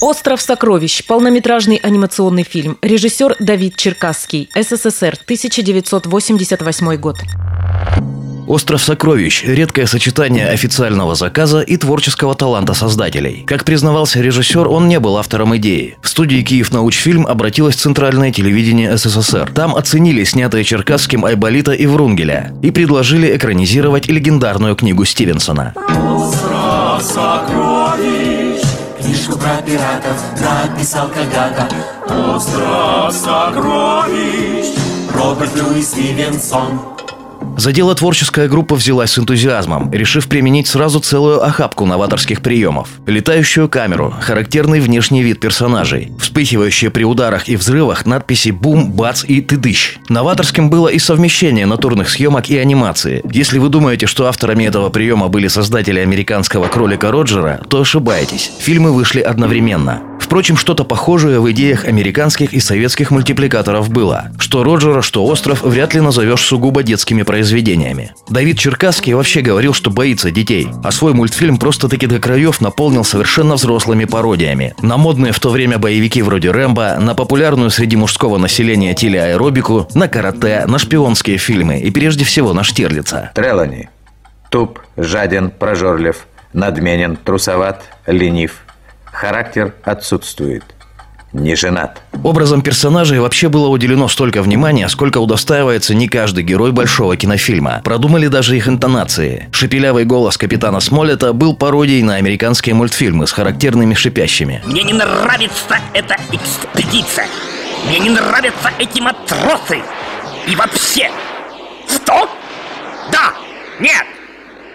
«Остров сокровищ» – полнометражный анимационный фильм. Режиссер Давид Черкасский. СССР, 1988 год. «Остров сокровищ» – редкое сочетание официального заказа и творческого таланта создателей. Как признавался режиссер, он не был автором идеи. В студии «Киев Научфильм» обратилось Центральное телевидение СССР. Там оценили снятые Черкасским Айболита и Врунгеля и предложили экранизировать легендарную книгу Стивенсона. Остров сокровищ про пиратов написал когда-то. Остров сокровищ Роберт Льюис Стивенсон За дело творческая группа взялась с энтузиазмом, решив применить сразу целую охапку новаторских приемов. Летающую камеру, характерный внешний вид персонажей, вспыхивающие при ударах и взрывах надписи «Бум», «Бац» и «Тыдыщ». Новаторским было и совмещение натурных съемок и анимации. Если вы думаете, что авторами этого приема были создатели американского кролика Роджера, то ошибаетесь. Фильмы вышли одновременно. Впрочем, что-то похожее в идеях американских и советских мультипликаторов было. Что Роджера, что Остров вряд ли назовешь сугубо детскими произведениями. Давид Черкасский вообще говорил, что боится детей, а свой мультфильм просто-таки до краев наполнил совершенно взрослыми пародиями. На модные в то время боевики вроде Рэмбо, на популярную среди мужского населения телеаэробику, на карате, на шпионские фильмы и прежде всего на Штирлица. Трелани. Туп, жаден, прожорлив, надменен, трусоват, ленив. Характер отсутствует. Не женат. Образом персонажей вообще было уделено столько внимания, сколько удостаивается не каждый герой большого кинофильма. Продумали даже их интонации. Шепелявый голос капитана Смолета был пародией на американские мультфильмы с характерными шипящими. Мне не нравится эта экспедиция. Мне не нравятся эти матросы. И вообще. Что? Да. Нет.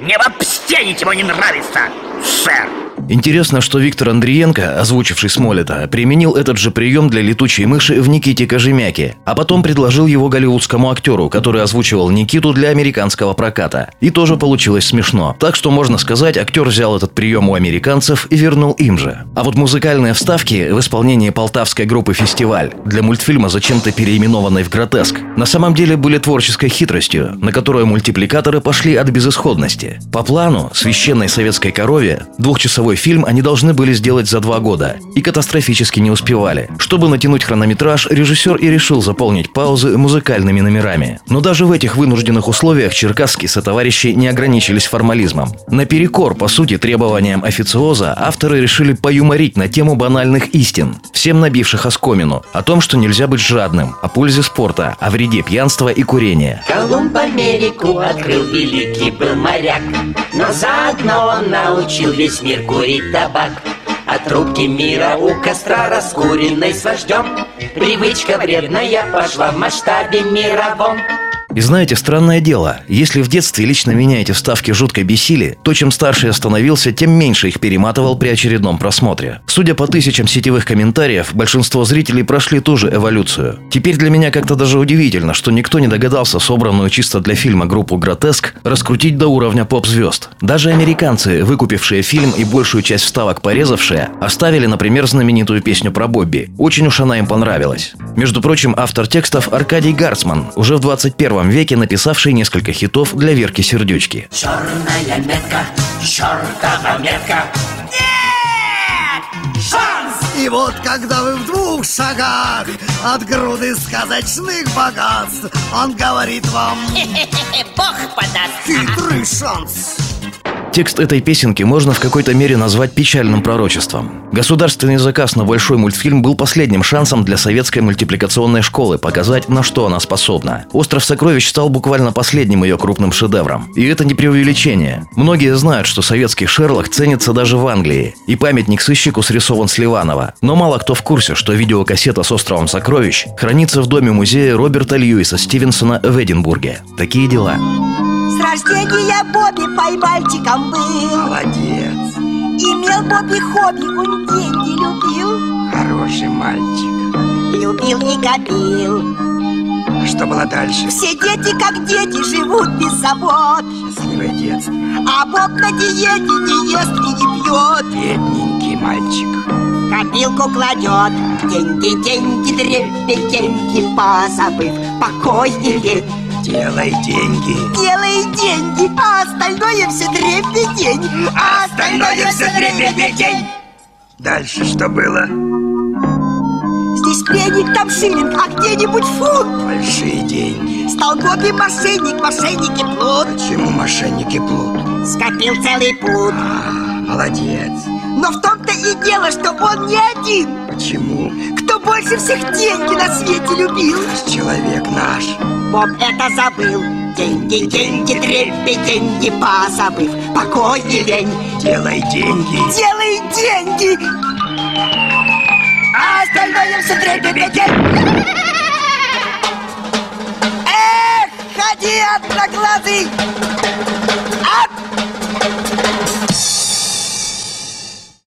Мне вообще ничего не нравится, сэр. Интересно, что Виктор Андриенко, озвучивший Смолета, применил этот же прием для летучей мыши в Никите Кожемяке, а потом предложил его голливудскому актеру, который озвучивал Никиту для американского проката. И тоже получилось смешно. Так что можно сказать, актер взял этот прием у американцев и вернул им же. А вот музыкальные вставки в исполнении полтавской группы «Фестиваль» для мультфильма, зачем-то переименованной в «Гротеск», на самом деле были творческой хитростью, на которую мультипликаторы пошли от безысходности. По плану, священной советской корове, двухчасовой фильм они должны были сделать за два года и катастрофически не успевали. Чтобы натянуть хронометраж, режиссер и решил заполнить паузы музыкальными номерами. Но даже в этих вынужденных условиях Черкасский сотоварищи не ограничились формализмом. Наперекор, по сути, требованиям официоза, авторы решили поюморить на тему банальных истин, всем набивших оскомину, о том, что нельзя быть жадным, о пользе спорта, о вреде пьянства и курения. Колумб Америку открыл, великий был моряк Но заодно он научил весь мир курить табак. А трубки мира у костра раскуренной с вождем Привычка вредная пошла в масштабе мировом И знаете, странное дело, если в детстве лично меня эти вставки жутко бесили, то чем старше я становился, тем меньше их перематывал при очередном просмотре. Судя по тысячам сетевых комментариев, большинство зрителей прошли ту же эволюцию. Теперь для меня как-то даже удивительно, что никто не догадался собранную чисто для фильма группу «Гротеск» раскрутить до уровня поп-звезд. Даже американцы, выкупившие фильм и большую часть вставок порезавшие, оставили, например, знаменитую песню про Бобби. Очень уж она им понравилась. Между прочим, автор текстов Аркадий Гарцман, уже в 21 веке написавший несколько хитов для Верки Сердючки. Черная метка, чертова метка И вот когда вы в двух шагах от груды сказочных богатств, он говорит вам Бог подаст. хитрый шанс. Текст этой песенки можно в какой-то мере назвать печальным пророчеством. Государственный заказ на большой мультфильм был последним шансом для советской мультипликационной школы показать, на что она способна. «Остров сокровищ» стал буквально последним ее крупным шедевром. И это не преувеличение. Многие знают, что советский Шерлок ценится даже в Англии, и памятник сыщику срисован с Ливанова. Но мало кто в курсе, что видеокассета с «Островом сокровищ» хранится в доме музея Роберта Льюиса Стивенсона в Эдинбурге. Такие дела. С рождения Бобби поймальчиком был. Молодец, Имел Бобби хобби, он деньги любил. Хороший мальчик. Любил и копил Что было дальше? Все дети, как дети, живут без забот. Счастливое детство А Бог на диете не ест и не пьет. Бедненький мальчик. Копилку кладет. Деньги, деньги, дребе, деньги Позабыв. Покой и лень Делай деньги. Делай деньги, а остальное все дребедень А остальное все дребедень Дальше что было? Здесь пеник, там шиллинг, а где-нибудь фунт. Большие деньги. Столбоби мошенник, мошенники плут. Почему мошенники плут? Скопил целый пуд А, молодец. Но в том-то и дело, что он не один. Почему? Кто больше всех деньги на свете любил. Человек наш. Боб это забыл. Деньги, деньги, трепи, деньги позабыв. Покой и лень. Делай деньги. Делай деньги. А остальное все трепи, Эх, ходи, одноглазый. От